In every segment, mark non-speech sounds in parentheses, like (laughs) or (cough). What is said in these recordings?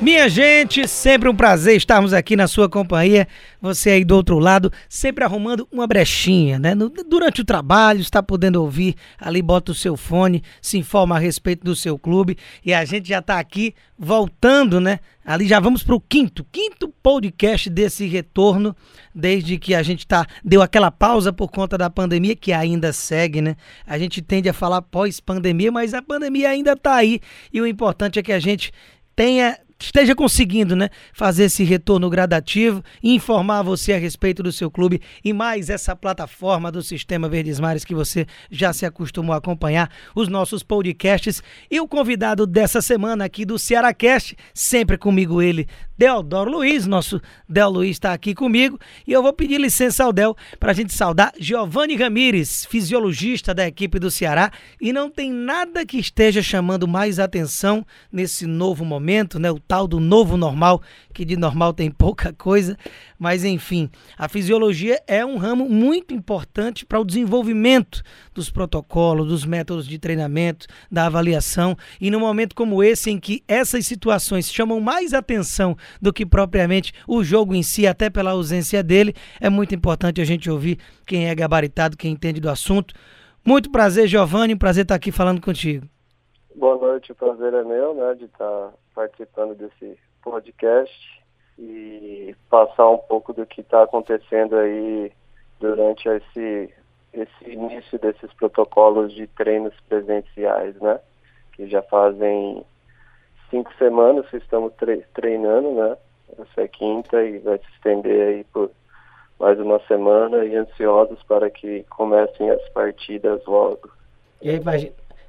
Minha gente, sempre um prazer estarmos aqui na sua companhia. Você aí do outro lado, sempre arrumando uma brechinha, né? Durante o trabalho, está podendo ouvir, ali bota o seu fone, se informa a respeito do seu clube. E a gente já está aqui voltando, né? Ali já vamos para o quinto, quinto podcast desse retorno, desde que a gente tá, deu aquela pausa por conta da pandemia, que ainda segue, né? A gente tende a falar pós-pandemia, mas a pandemia ainda está aí. E o importante é que a gente tenha esteja conseguindo né, fazer esse retorno gradativo, informar você a respeito do seu clube e mais essa plataforma do Sistema Verdes Mares que você já se acostumou a acompanhar, os nossos podcasts e o convidado dessa semana aqui do Cearacast, sempre comigo ele, Deodoro Luiz, nosso Del Luiz está aqui comigo e eu vou pedir licença ao Del para a gente saudar Giovanni Ramires, fisiologista da equipe do Ceará e não tem nada que esteja chamando mais atenção nesse novo momento, né? O tal do novo normal, que de normal tem pouca coisa, mas enfim, a fisiologia é um ramo muito importante para o desenvolvimento dos protocolos, dos métodos de treinamento, da avaliação, e num momento como esse em que essas situações chamam mais atenção do que propriamente o jogo em si, até pela ausência dele, é muito importante a gente ouvir quem é gabaritado, quem entende do assunto. Muito prazer, Giovanni, prazer estar aqui falando contigo. Boa noite, o prazer é meu, né, de estar participando desse podcast e passar um pouco do que está acontecendo aí durante esse, esse início desses protocolos de treinos presenciais, né? Que já fazem cinco semanas que estamos tre treinando, né? Essa é quinta e vai se estender aí por mais uma semana e ansiosos para que comecem as partidas logo. E aí,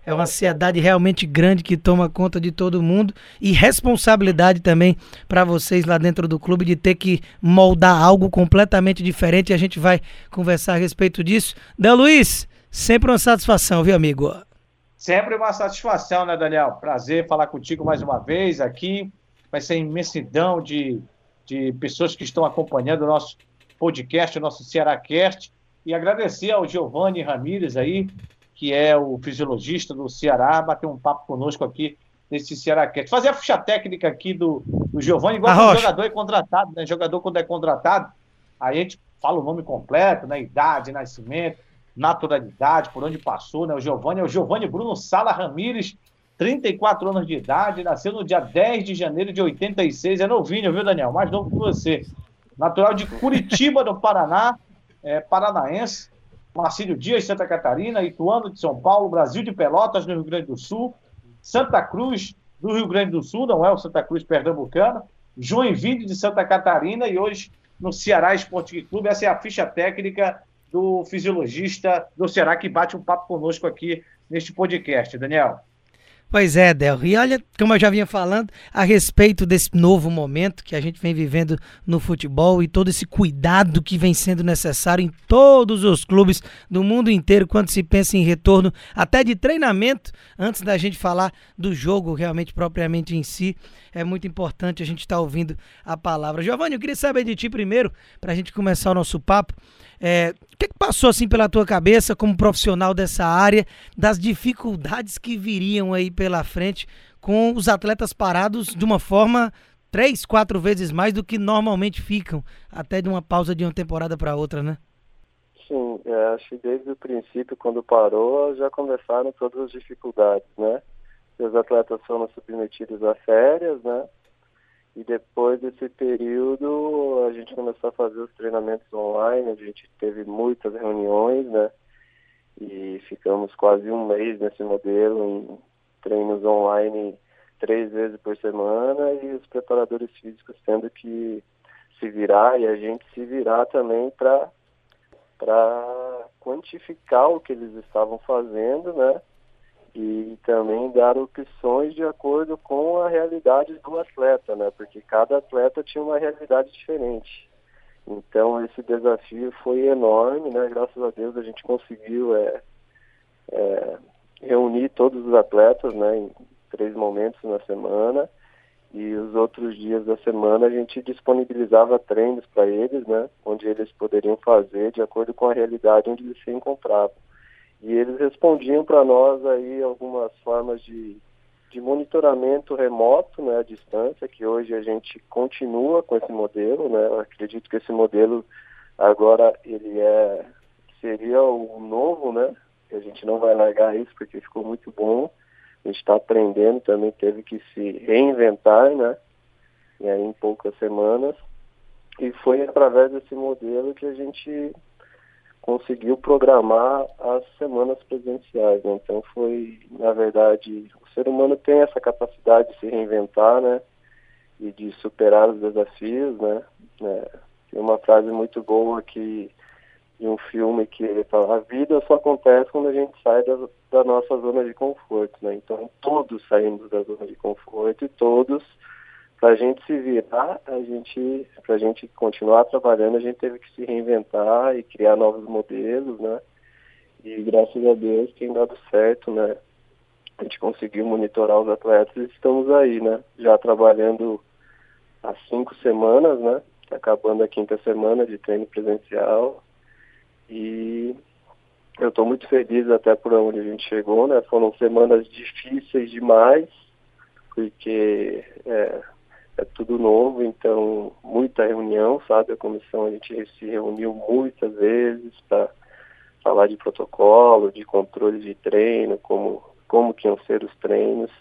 é uma ansiedade realmente grande que toma conta de todo mundo e responsabilidade também para vocês lá dentro do clube de ter que moldar algo completamente diferente. A gente vai conversar a respeito disso. Dan Luiz, sempre uma satisfação, viu, amigo? Sempre uma satisfação, né, Daniel? Prazer falar contigo mais uma vez aqui. Vai ser imensidão de, de pessoas que estão acompanhando o nosso podcast, o nosso Cearacast. E agradecer ao Giovanni Ramírez aí, que é o fisiologista do Ceará, bater um papo conosco aqui nesse Cearacast. Fazer a ficha técnica aqui do, do Giovanni, igual o jogador é contratado, né? Jogador quando é contratado, aí a gente fala o nome completo, né? Idade, nascimento, naturalidade, por onde passou, né? O Giovanni é o Giovanni Bruno Sala Ramires, 34 anos de idade, nasceu no dia 10 de janeiro de 86, é novinho, viu, Daniel? Mais novo que você. Natural de Curitiba, do Paraná, é, paranaense, Marcílio Dias, Santa Catarina, Ituano de São Paulo, Brasil de Pelotas, no Rio Grande do Sul, Santa Cruz do Rio Grande do Sul, não é o Santa Cruz pernambucano, Joinville de Santa Catarina e hoje no Ceará Esporte Clube. Essa é a ficha técnica do fisiologista do Ceará que bate um papo conosco aqui neste podcast. Daniel. Pois é, Del. E olha, como eu já vinha falando, a respeito desse novo momento que a gente vem vivendo no futebol e todo esse cuidado que vem sendo necessário em todos os clubes do mundo inteiro quando se pensa em retorno até de treinamento, antes da gente falar do jogo realmente propriamente em si, é muito importante a gente estar tá ouvindo a palavra. Giovanni, eu queria saber de ti primeiro, para a gente começar o nosso papo. É, o que, que, passou assim pela tua cabeça como profissional dessa área, das dificuldades que viriam aí pela frente com os atletas parados de uma forma três, quatro vezes mais do que normalmente ficam, até de uma pausa de uma temporada para outra, né? Sim, é, acho que desde o princípio, quando parou, já começaram todas as dificuldades, né? Os atletas foram submetidos a férias, né? E depois desse período, a gente começou a fazer os treinamentos online, a gente teve muitas reuniões, né? E ficamos quase um mês nesse modelo, em treinos online três vezes por semana e os preparadores físicos tendo que se virar e a gente se virar também para quantificar o que eles estavam fazendo, né? E também dar opções de acordo com a realidade do atleta, né? Porque cada atleta tinha uma realidade diferente. Então esse desafio foi enorme, né? Graças a Deus a gente conseguiu é, é, reunir todos os atletas, né? Em três momentos na semana e os outros dias da semana a gente disponibilizava treinos para eles, né, onde eles poderiam fazer de acordo com a realidade onde eles se encontravam. E eles respondiam para nós aí algumas formas de, de monitoramento remoto, né, à distância, que hoje a gente continua com esse modelo, né, eu acredito que esse modelo agora ele é, seria o novo, né, a gente não vai largar isso porque ficou muito bom, a gente está aprendendo, também teve que se reinventar, né? E aí em poucas semanas. E foi através desse modelo que a gente conseguiu programar as semanas presenciais. Né? Então foi, na verdade, o ser humano tem essa capacidade de se reinventar, né? E de superar os desafios, né? É, tem uma frase muito boa que de um filme que ele fala, a vida só acontece quando a gente sai da, da nossa zona de conforto, né? Então todos saímos da zona de conforto e todos, para a gente se virar, a gente, para a gente continuar trabalhando, a gente teve que se reinventar e criar novos modelos, né? E graças a Deus tem dado certo, né? A gente conseguiu monitorar os atletas e estamos aí, né? Já trabalhando há cinco semanas, né? Acabando a quinta semana de treino presencial e eu estou muito feliz até por onde a gente chegou, né? Foram semanas difíceis demais, porque é, é tudo novo, então muita reunião, sabe? A comissão a gente se reuniu muitas vezes para falar de protocolo, de controle de treino, como, como que iam ser os treinos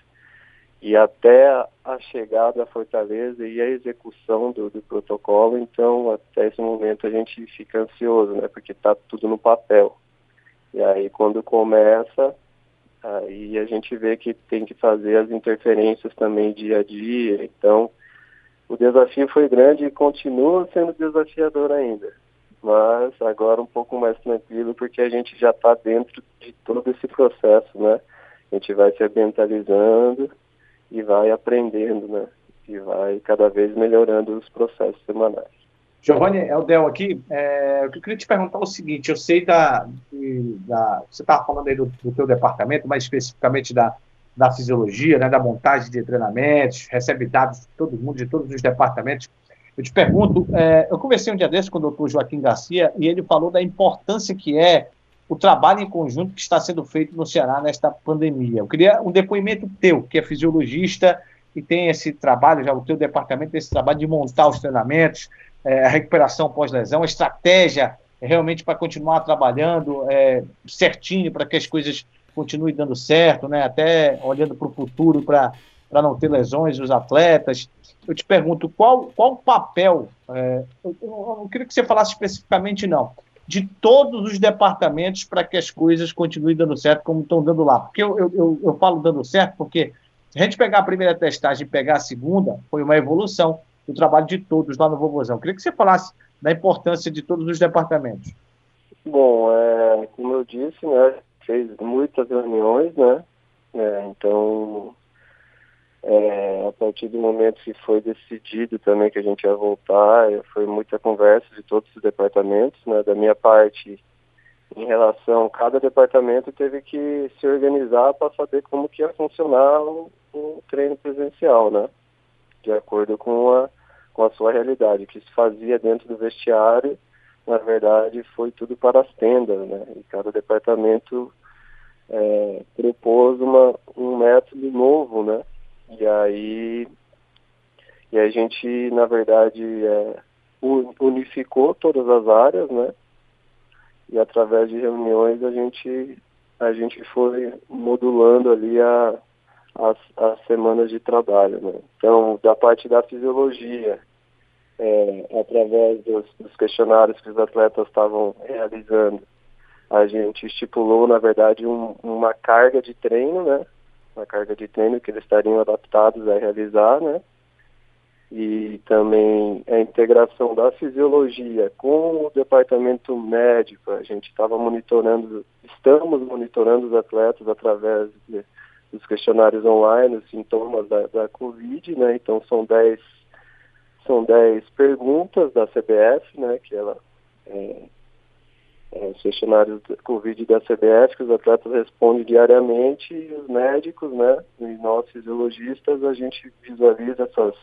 e até a chegada à Fortaleza e a execução do, do, protocolo, então até esse momento a gente fica ansioso, né, porque está tudo no papel. E aí quando começa, aí a gente vê que tem que fazer as interferências também dia a dia, então o desafio foi grande e continua sendo desafiador ainda, mas agora um pouco mais tranquilo porque a gente já está dentro de todo esse processo, né, a gente vai se ambientalizando, e vai aprendendo, né? E vai cada vez melhorando os processos semanais. Giovanni Eldel aqui, é, eu queria te perguntar o seguinte, eu sei da, da você estava falando aí do, do teu departamento, mais especificamente da, da fisiologia, né, da montagem de treinamentos, recebe dados de todo mundo, de todos os departamentos. Eu te pergunto, é, eu conversei um dia desses com o doutor Joaquim Garcia e ele falou da importância que é o trabalho em conjunto que está sendo feito no Ceará nesta pandemia. Eu queria um depoimento teu, que é fisiologista e tem esse trabalho, já o teu departamento tem esse trabalho de montar os treinamentos, é, a recuperação pós-lesão, a estratégia realmente para continuar trabalhando é, certinho para que as coisas continuem dando certo, né? até olhando para o futuro para não ter lesões dos atletas. Eu te pergunto, qual, qual o papel, é, eu, eu não queria que você falasse especificamente não, de todos os departamentos para que as coisas continuem dando certo como estão dando lá. Porque eu, eu, eu, eu falo dando certo porque se a gente pegar a primeira testagem e pegar a segunda, foi uma evolução do trabalho de todos lá no Vovozão. Queria que você falasse da importância de todos os departamentos. Bom, é, como eu disse, né, fez muitas reuniões, né, é, então é, a partir do momento que foi decidido também que a gente ia voltar, foi muita conversa de todos os departamentos, né? Da minha parte, em relação, cada departamento teve que se organizar para saber como que ia funcionar o, o, treino presencial, né? De acordo com a, com a sua realidade. O que se fazia dentro do vestiário, na verdade, foi tudo para as tendas, né? E cada departamento é, propôs uma, um método novo, né? E aí e a gente, na verdade, é, unificou todas as áreas, né? E através de reuniões a gente a gente foi modulando ali a, as, as semanas de trabalho, né? Então, da parte da fisiologia, é, através dos, dos questionários que os atletas estavam realizando, a gente estipulou, na verdade, um, uma carga de treino, né? uma carga de treino que eles estariam adaptados a realizar, né? E também a integração da fisiologia com o departamento médico. A gente estava monitorando, estamos monitorando os atletas através de, dos questionários online, os sintomas da, da Covid, né? Então são 10 são 10 perguntas da CBF, né? Que ela é, é, de Covid da CBF, que os atletas respondem diariamente, e os médicos, né, e nós fisiologistas, a gente visualiza essas,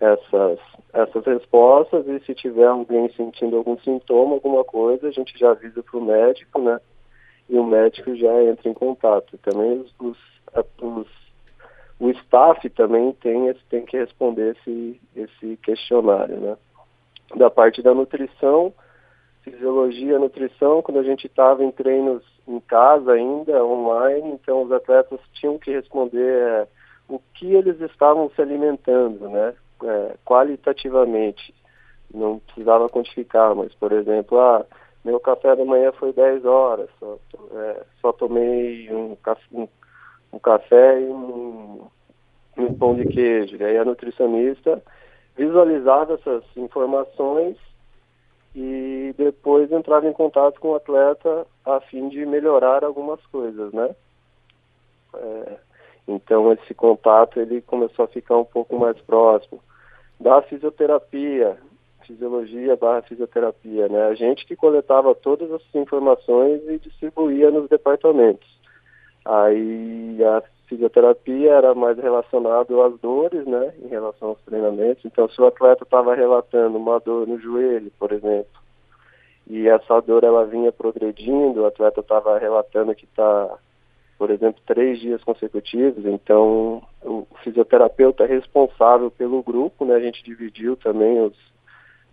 essas, essas respostas e se tiver alguém sentindo algum sintoma, alguma coisa, a gente já avisa para o médico, né, e o médico já entra em contato. Também os, os, os o staff também tem, tem que responder esse, esse questionário, né. Da parte da nutrição, fisiologia, nutrição, quando a gente estava em treinos em casa ainda, online, então os atletas tinham que responder é, o que eles estavam se alimentando, né, é, qualitativamente. Não precisava quantificar, mas, por exemplo, ah, meu café da manhã foi 10 horas, só, é, só tomei um, um, um café e um, um pão de queijo. E aí a nutricionista visualizava essas informações e depois entrava em contato com o atleta a fim de melhorar algumas coisas, né? É, então esse contato ele começou a ficar um pouco mais próximo da fisioterapia, fisiologia barra fisioterapia, né? A gente que coletava todas essas informações e distribuía nos departamentos. Aí a fisioterapia era mais relacionado às dores, né, em relação aos treinamentos. Então, se o atleta estava relatando uma dor no joelho, por exemplo, e essa dor ela vinha progredindo, o atleta estava relatando que está, por exemplo, três dias consecutivos, então o fisioterapeuta é responsável pelo grupo, né, a gente dividiu também os,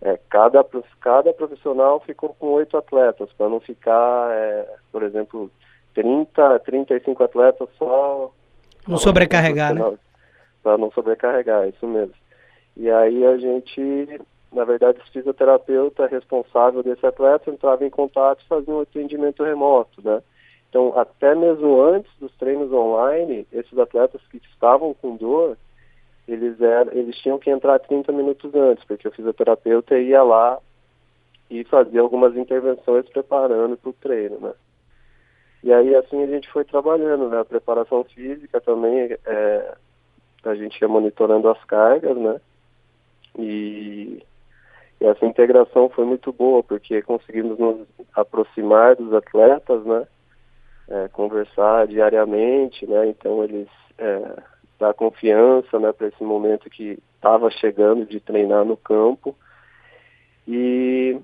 é, cada, cada profissional ficou com oito atletas, para não ficar, é, por exemplo, 30, 35 atletas só não sobrecarregar, né? Para não sobrecarregar, isso mesmo. E aí a gente, na verdade, o fisioterapeuta responsável desse atleta entrava em contato e fazia um atendimento remoto, né? Então, até mesmo antes dos treinos online, esses atletas que estavam com dor, eles, eram, eles tinham que entrar 30 minutos antes, porque o fisioterapeuta ia lá e fazia algumas intervenções preparando para o treino, né? E aí assim a gente foi trabalhando, né? A preparação física também, é, a gente ia monitorando as cargas, né? E, e, essa integração foi muito boa, porque conseguimos nos aproximar dos atletas, né? É, conversar diariamente, né? Então eles é, dar confiança, né? Para esse momento que estava chegando de treinar no campo. E,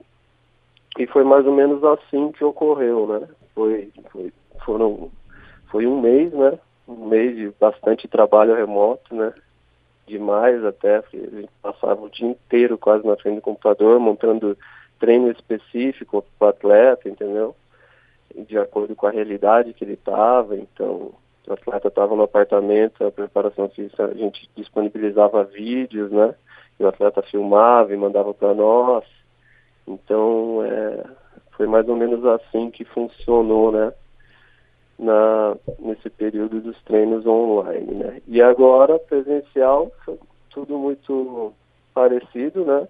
e foi mais ou menos assim que ocorreu, né? foi, foi, foram, foi um mês, né? Um mês de bastante trabalho remoto, né? Demais até, a gente passava o dia inteiro quase na frente do computador, montando treino específico para o atleta, entendeu? De acordo com a realidade que ele estava, então o atleta estava no apartamento, a preparação física, a gente disponibilizava vídeos, né? E o atleta filmava e mandava para nós. Então, é, foi mais ou menos assim que funcionou, né? Na, nesse período dos treinos online, né? E agora, presencial, tudo muito parecido, né?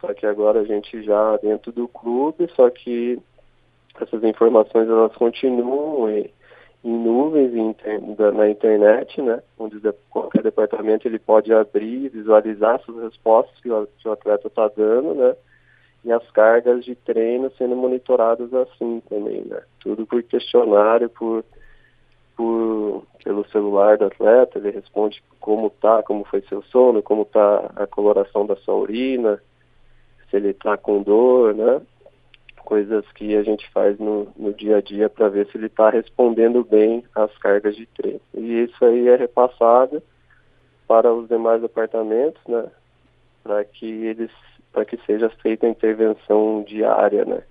Só que agora a gente já dentro do clube, só que essas informações elas continuam em, em nuvens na internet, né? Onde qualquer departamento ele pode abrir, visualizar essas respostas que o, que o atleta está dando, né? E as cargas de treino sendo monitoradas assim também, né? Tudo por questionário, por, por pelo celular do atleta, ele responde como tá, como foi seu sono, como tá a coloração da sua urina, se ele tá com dor, né? Coisas que a gente faz no, no dia a dia para ver se ele está respondendo bem às cargas de treino. E isso aí é repassado para os demais departamentos, né? Para que eles para que seja feita a intervenção diária, né?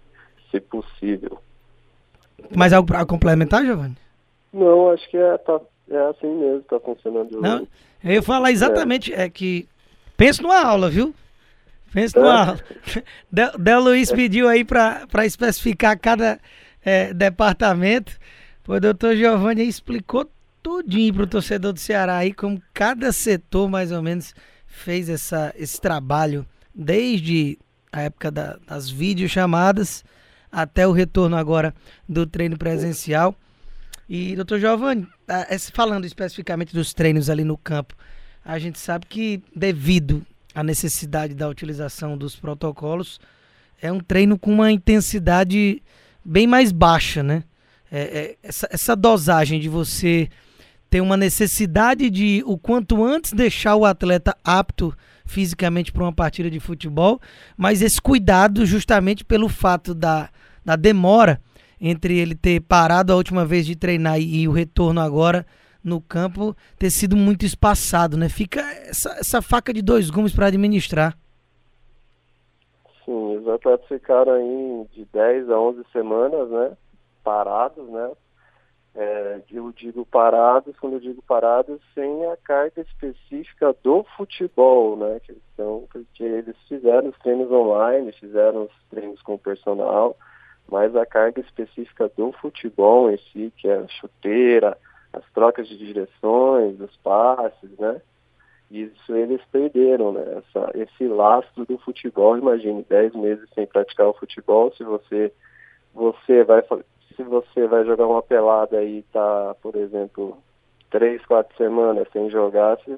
Se possível. Mais algo para complementar, Giovanni? Não, acho que é, tá, é assim mesmo, está funcionando. Não, eu ia falar exatamente, é, é que pensa numa aula, viu? Pensa numa é. aula. (laughs) Del, Del Luiz pediu aí para especificar cada é, departamento. O doutor Giovanni explicou tudinho para o torcedor do Ceará aí, como cada setor mais ou menos fez essa, esse trabalho desde a época da, das videochamadas até o retorno agora do treino presencial. E, doutor Giovanni, falando especificamente dos treinos ali no campo, a gente sabe que devido à necessidade da utilização dos protocolos, é um treino com uma intensidade bem mais baixa, né? É, é, essa, essa dosagem de você ter uma necessidade de o quanto antes deixar o atleta apto fisicamente para uma partida de futebol, mas esse cuidado justamente pelo fato da, da demora entre ele ter parado a última vez de treinar e, e o retorno agora no campo ter sido muito espaçado, né? Fica essa, essa faca de dois gumes para administrar. Sim, os atletas ficaram aí de 10 a 11 semanas, né? Parados, né? É, eu digo parados, quando eu digo parados, sem a carga específica do futebol, né? Então, porque eles fizeram os treinos online, fizeram os treinos com o personal, mas a carga específica do futebol em si, que é a chuteira, as trocas de direções, os passes, né? Isso eles perderam, né? Essa, esse lastro do futebol, imagine, 10 meses sem praticar o futebol, se você você vai se você vai jogar uma pelada e tá, por exemplo, três, quatro semanas sem jogar, se,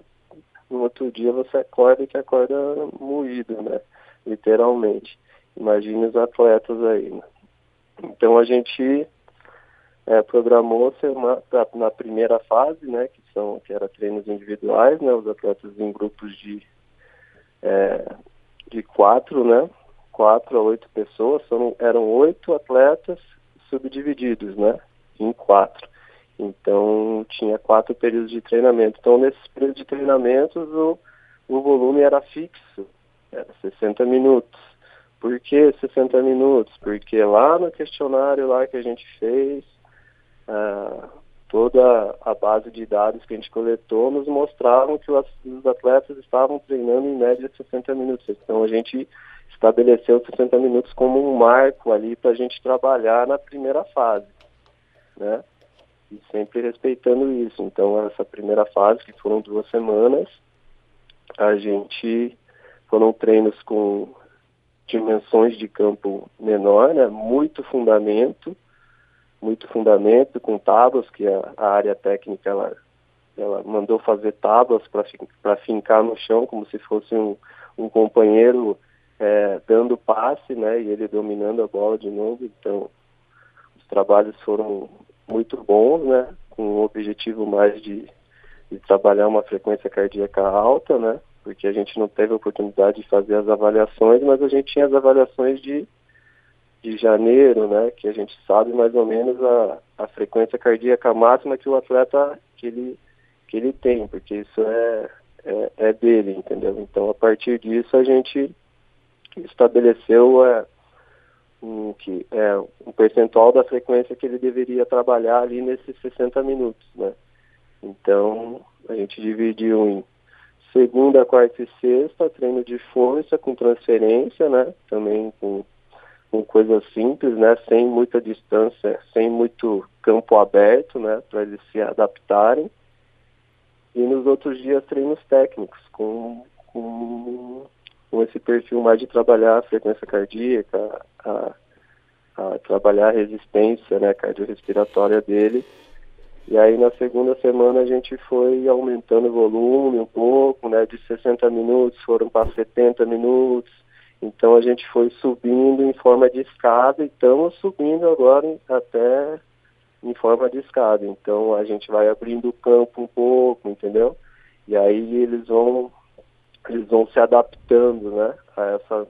no outro dia você acorda e que acorda moído, né? Literalmente. Imagine os atletas aí, né? Então a gente é, programou uma, na primeira fase, né, que são que era treinos individuais, né, os atletas em grupos de é, de quatro, né, quatro a oito pessoas, são, eram oito atletas subdivididos, né, em quatro. Então tinha quatro períodos de treinamento. Então nesses períodos de treinamentos o, o volume era fixo, era 60 minutos. Por que 60 minutos? Porque lá no questionário lá que a gente fez, ah, toda a base de dados que a gente coletou nos mostravam que os atletas estavam treinando em média 60 minutos. Então a gente estabeleceu 60 minutos como um marco ali para a gente trabalhar na primeira fase, né? E sempre respeitando isso. Então essa primeira fase, que foram duas semanas, a gente foram treinos com dimensões de campo menor, né? Muito fundamento, muito fundamento, com tábuas, que a, a área técnica ela, ela mandou fazer tábuas para fincar no chão, como se fosse um, um companheiro é, dando passe, né, e ele dominando a bola de novo. Então, os trabalhos foram muito bons, né, com o objetivo mais de, de trabalhar uma frequência cardíaca alta, né, porque a gente não teve a oportunidade de fazer as avaliações, mas a gente tinha as avaliações de de janeiro, né, que a gente sabe mais ou menos a, a frequência cardíaca máxima que o atleta que ele, que ele tem, porque isso é, é, é dele, entendeu? Então, a partir disso, a gente estabeleceu é, um, que, é, um percentual da frequência que ele deveria trabalhar ali nesses 60 minutos, né? Então, a gente dividiu em segunda, quarta e sexta, treino de força com transferência, né? Também com com coisas simples, né, sem muita distância, sem muito campo aberto, né, para eles se adaptarem. E nos outros dias treinos técnicos, com, com, com esse perfil mais de trabalhar a frequência cardíaca, a, a trabalhar a resistência né, cardiorrespiratória dele. E aí na segunda semana a gente foi aumentando o volume um pouco, né, de 60 minutos foram para 70 minutos, então a gente foi subindo em forma de escada e estamos subindo agora até em forma de escada. Então a gente vai abrindo o campo um pouco, entendeu? E aí eles vão eles vão se adaptando, né, a essa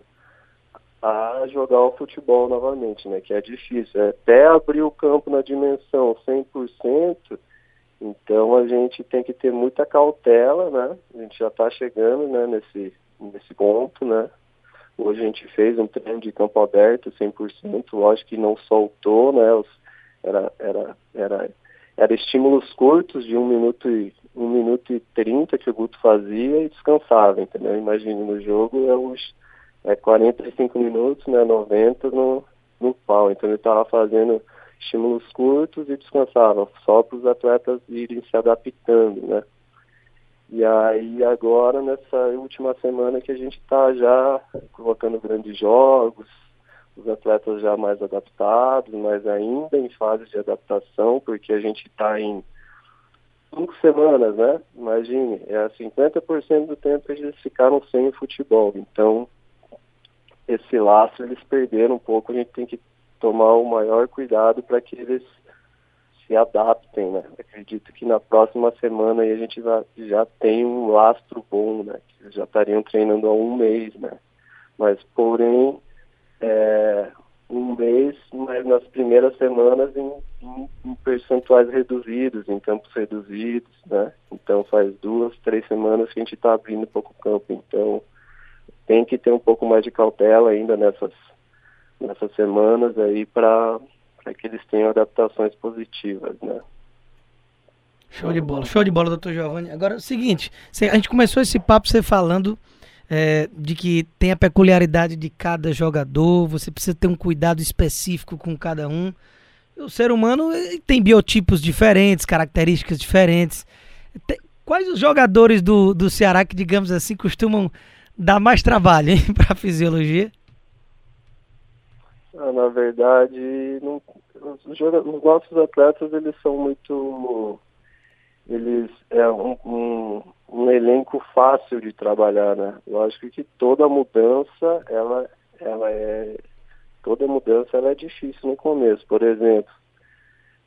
a jogar o futebol novamente, né, que é difícil. É até abrir o campo na dimensão 100%, então a gente tem que ter muita cautela, né? A gente já está chegando, né, nesse nesse ponto, né? Hoje a gente fez um treino de campo aberto 100%, lógico que não soltou, né? Os, era, era, era, era estímulos curtos de um minuto e um minuto e trinta que o Guto fazia e descansava, entendeu? Imagine no jogo é os é 45 minutos, né? 90 no, no pau. Então ele estava fazendo estímulos curtos e descansava, só para os atletas irem se adaptando, né? E aí agora, nessa última semana que a gente está já colocando grandes jogos, os atletas já mais adaptados, mas ainda em fase de adaptação, porque a gente está em cinco semanas, né? Imagine, é 50% do tempo que eles ficaram sem o futebol. Então, esse laço eles perderam um pouco, a gente tem que tomar o maior cuidado para que eles se adaptem, né? Acredito que na próxima semana a gente já, já tem um lastro bom, né? Eles já estariam treinando há um mês, né? Mas, porém, é, um mês, mas nas primeiras semanas em, em, em, percentuais reduzidos, em campos reduzidos, né? Então faz duas, três semanas que a gente está abrindo pouco campo. Então tem que ter um pouco mais de cautela ainda nessas, nessas semanas aí para que eles tenham adaptações positivas, né? Show de bola, show de bola, doutor Giovanni. Agora, é o seguinte, a gente começou esse papo você falando é, de que tem a peculiaridade de cada jogador, você precisa ter um cuidado específico com cada um. O ser humano tem biotipos diferentes, características diferentes. Quais os jogadores do, do Ceará que, digamos assim, costumam dar mais trabalho (laughs) para a fisiologia? Ah, na verdade, não, os, os, nossos atletas eles são muito eles é um, um, um, elenco fácil de trabalhar, né? Lógico que toda mudança ela ela é toda mudança ela é difícil no começo. Por exemplo,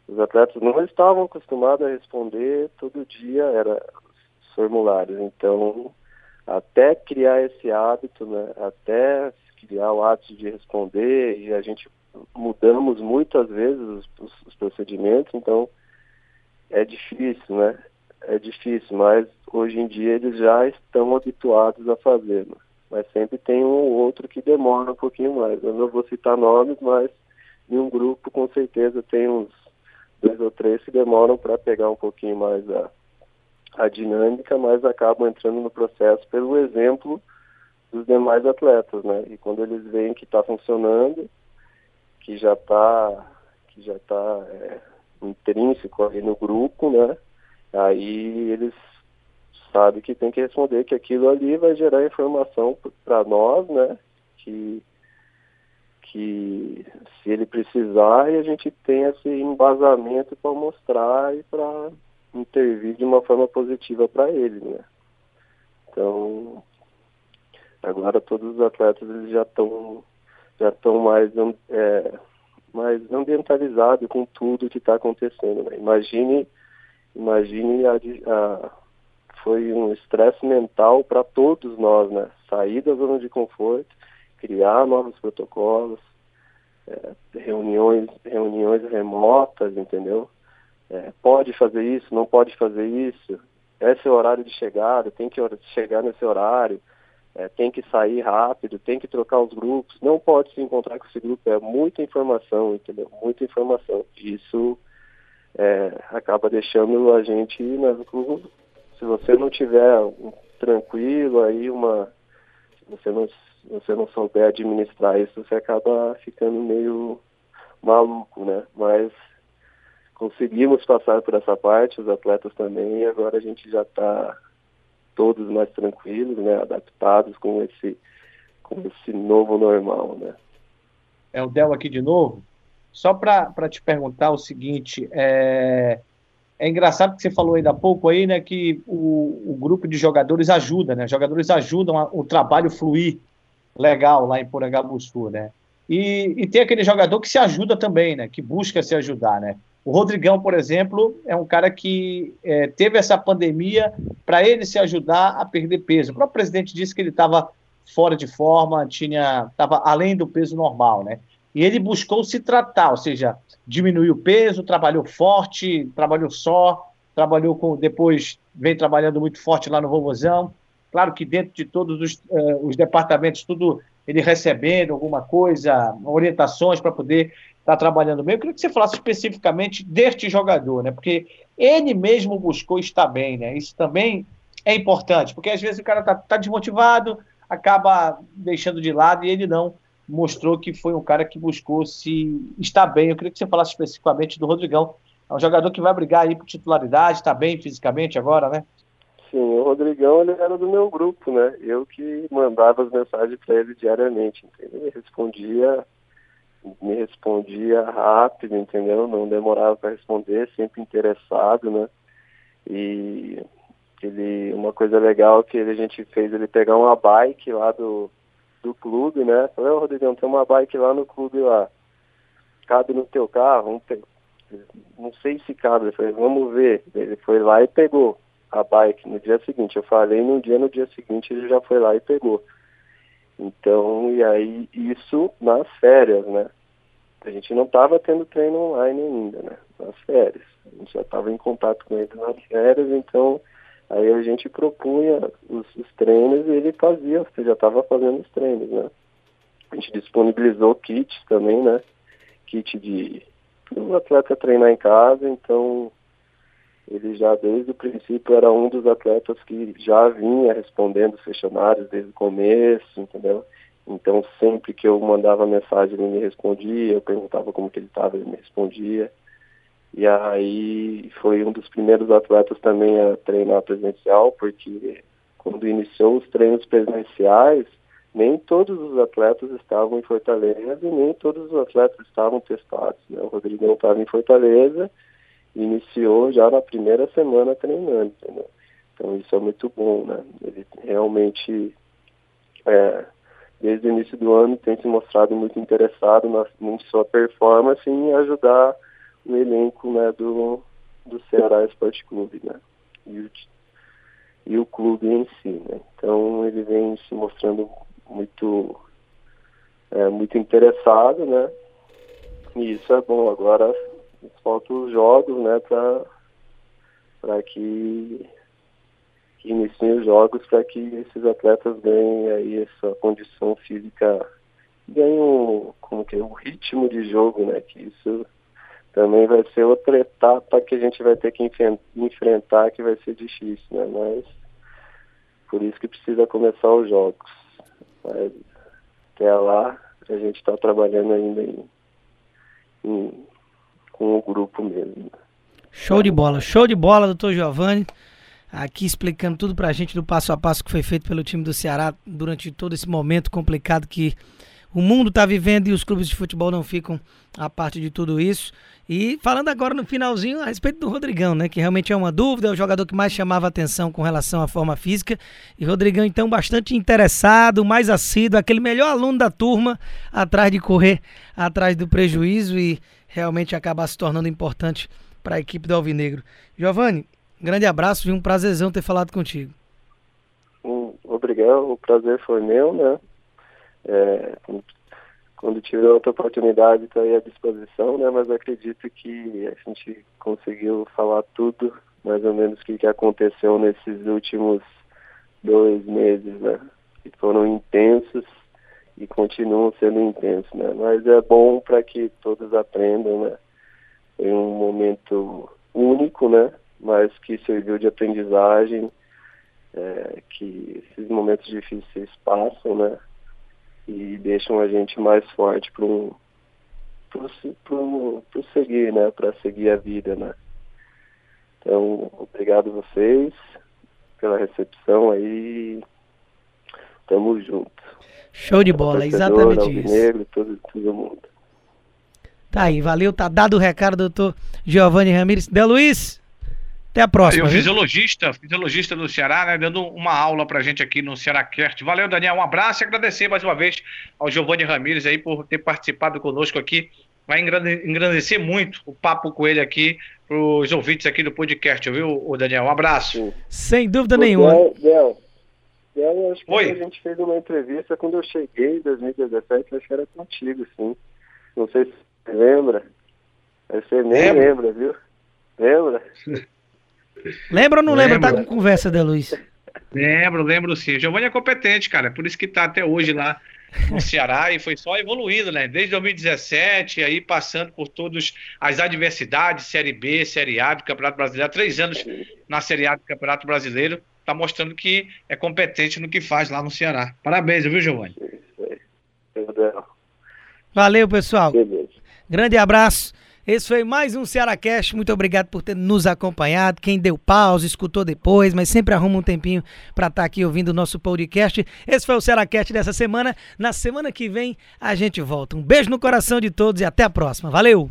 os atletas não estavam acostumados a responder todo dia era os formulários, então até criar esse hábito, né? Até criar o hábito de responder e a gente mudamos muitas vezes os, os, os procedimentos, então é difícil, né? É difícil, mas hoje em dia eles já estão habituados a fazer. Né? Mas sempre tem um ou outro que demora um pouquinho mais. Eu não vou citar nomes, mas em um grupo com certeza tem uns dois ou três que demoram para pegar um pouquinho mais a, a dinâmica, mas acabam entrando no processo pelo exemplo dos demais atletas, né? E quando eles veem que está funcionando, que já está que já está é, intrínseco ali no grupo, né? Aí eles sabem que tem que responder que aquilo ali vai gerar informação para nós, né? Que, que se ele precisar, a gente tem esse embasamento para mostrar e para intervir de uma forma positiva para ele, né? Então, agora todos os atletas eles já estão já estão mais é, mais ambientalizado com tudo que está acontecendo. Né? Imagine, imagine a, a foi um estresse mental para todos nós, né? Sair da zona de conforto, criar novos protocolos, é, reuniões, reuniões remotas, entendeu? É, pode fazer isso, não pode fazer isso. Esse é o horário de chegada, tem que chegar nesse horário é, tem que sair rápido, tem que trocar os grupos, não pode se encontrar com esse grupo, é muita informação, entendeu? Muita informação. Isso é, acaba deixando a gente, né, se você não tiver um, tranquilo aí, uma, se você não, se você não souber administrar isso, você acaba ficando meio maluco, né? Mas conseguimos passar por essa parte, os atletas também, e agora a gente já está todos mais tranquilos, né, adaptados com esse, com esse novo normal, né. É o Del aqui de novo. Só para te perguntar o seguinte, é, é engraçado que você falou ainda há pouco aí, né, que o, o grupo de jogadores ajuda, né, jogadores ajudam a, o trabalho fluir legal lá em Porangabuçu, né, e, e tem aquele jogador que se ajuda também, né, que busca se ajudar, né, o Rodrigão, por exemplo, é um cara que é, teve essa pandemia para ele se ajudar a perder peso. O próprio presidente disse que ele estava fora de forma, tinha estava além do peso normal, né? E ele buscou se tratar, ou seja, diminuiu o peso, trabalhou forte, trabalhou só, trabalhou com depois vem trabalhando muito forte lá no Vovozão. Claro que dentro de todos os, uh, os departamentos, tudo ele recebendo alguma coisa, orientações para poder está trabalhando bem. Eu queria que você falasse especificamente deste jogador, né? Porque ele mesmo buscou estar bem, né? Isso também é importante, porque às vezes o cara está tá desmotivado, acaba deixando de lado e ele não mostrou que foi um cara que buscou se estar bem. Eu queria que você falasse especificamente do Rodrigão. É um jogador que vai brigar aí por titularidade, está bem fisicamente agora, né? Sim, o Rodrigão ele era do meu grupo, né? Eu que mandava as mensagens para ele diariamente, entendeu? Ele respondia me respondia rápido, entendeu? Não demorava para responder, sempre interessado, né? E ele, uma coisa legal que a gente fez ele pegar uma bike lá do, do clube, né? Falei, oh, Rodrigão, tem uma bike lá no clube lá. cabe no teu carro? não sei se cabe. Eu falei, vamos ver. Ele foi lá e pegou a bike no dia seguinte. Eu falei no dia, no dia seguinte ele já foi lá e pegou. Então, e aí isso nas férias, né? A gente não estava tendo treino online ainda, né? Nas férias. A gente já estava em contato com ele nas férias, então aí a gente propunha os, os treinos e ele fazia, você já estava fazendo os treinos, né? A gente disponibilizou kits também, né? Kit de o atleta treinar em casa, então ele já desde o princípio era um dos atletas que já vinha respondendo os questionários desde o começo, entendeu? Então sempre que eu mandava mensagem ele me respondia, eu perguntava como que ele estava, ele me respondia. E aí foi um dos primeiros atletas também a treinar presencial, porque quando iniciou os treinos presenciais, nem todos os atletas estavam em Fortaleza e nem todos os atletas estavam testados. Né? O Rodrigão estava em Fortaleza iniciou já na primeira semana treinando, entendeu? Então isso é muito bom, né? Ele realmente, é, desde o início do ano, tem se mostrado muito interessado na, em sua performance em ajudar o elenco né, do, do Ceará Esporte Clube, né? E o, e o clube em si, né? Então ele vem se mostrando muito, é, muito interessado, né? E isso é bom. Agora faltam os jogos, né, para que, que iniciem os jogos para que esses atletas ganhem aí essa condição física, ganhem como que é, o ritmo de jogo, né, que isso também vai ser outra etapa que a gente vai ter que enfrentar, que vai ser difícil, né, mas por isso que precisa começar os jogos. Mas, até lá, a gente está trabalhando ainda em, em com o grupo mesmo. Show de bola, show de bola, doutor Giovanni. Aqui explicando tudo pra gente do passo a passo que foi feito pelo time do Ceará durante todo esse momento complicado que o mundo está vivendo e os clubes de futebol não ficam a parte de tudo isso. E falando agora no finalzinho a respeito do Rodrigão, né? Que realmente é uma dúvida, é o jogador que mais chamava atenção com relação à forma física. E Rodrigão, então, bastante interessado, mais assíduo, aquele melhor aluno da turma, atrás de correr atrás do prejuízo e realmente acabar se tornando importante para a equipe do Alvinegro. Giovanni, grande abraço e um prazerzão ter falado contigo. Um, obrigado, o prazer foi meu, né? É, quando tiver outra oportunidade, estou aí à disposição, né? Mas acredito que a gente conseguiu falar tudo, mais ou menos, o que, que aconteceu nesses últimos dois meses, né? Que foram intensos e continuam sendo intensos, né? Mas é bom para que todos aprendam, né? Foi um momento único, né? Mas que serviu de aprendizagem, é, que esses momentos difíceis passam, né? E deixam a gente mais forte para um para seguir, né? Para seguir a vida, né? Então, obrigado vocês pela recepção aí. Tamo junto. Show de bola, exatamente isso. Negro, todo, todo mundo. Tá aí, valeu, tá dado o recado, doutor Giovanni Ramires. De Luiz, até a próxima. Eu, fisiologista, fisiologista do Ceará, né, dando uma aula pra gente aqui no Ceará Cast. Valeu, Daniel, um abraço e agradecer mais uma vez ao Giovanni Ramires aí por ter participado conosco aqui. Vai engrandecer muito o papo com ele aqui pros ouvintes aqui do podcast, viu, Daniel? Um abraço. Sem dúvida nenhuma. Daniel, eu acho que Oi. a gente fez uma entrevista quando eu cheguei em 2017, acho que era contigo, sim. Não sei se você lembra. Você nem lembra, lembra viu? Lembra? (laughs) lembra ou não lembra? lembra? Tá com conversa da Luiz. Lembro, lembro sim. Giovanni é competente, cara. Por isso que tá até hoje lá no (laughs) Ceará e foi só evoluindo, né? Desde 2017, aí passando por todas as adversidades, Série B, Série A do Campeonato Brasileiro, há três anos na Série A do Campeonato Brasileiro está mostrando que é competente no que faz lá no Ceará. Parabéns, viu, Giovanni? Valeu, pessoal. Grande abraço. Esse foi mais um Ceará Cast. Muito obrigado por ter nos acompanhado. Quem deu pausa, escutou depois, mas sempre arruma um tempinho para estar tá aqui ouvindo o nosso podcast. Esse foi o Ceará Cast dessa semana. Na semana que vem a gente volta. Um beijo no coração de todos e até a próxima. Valeu!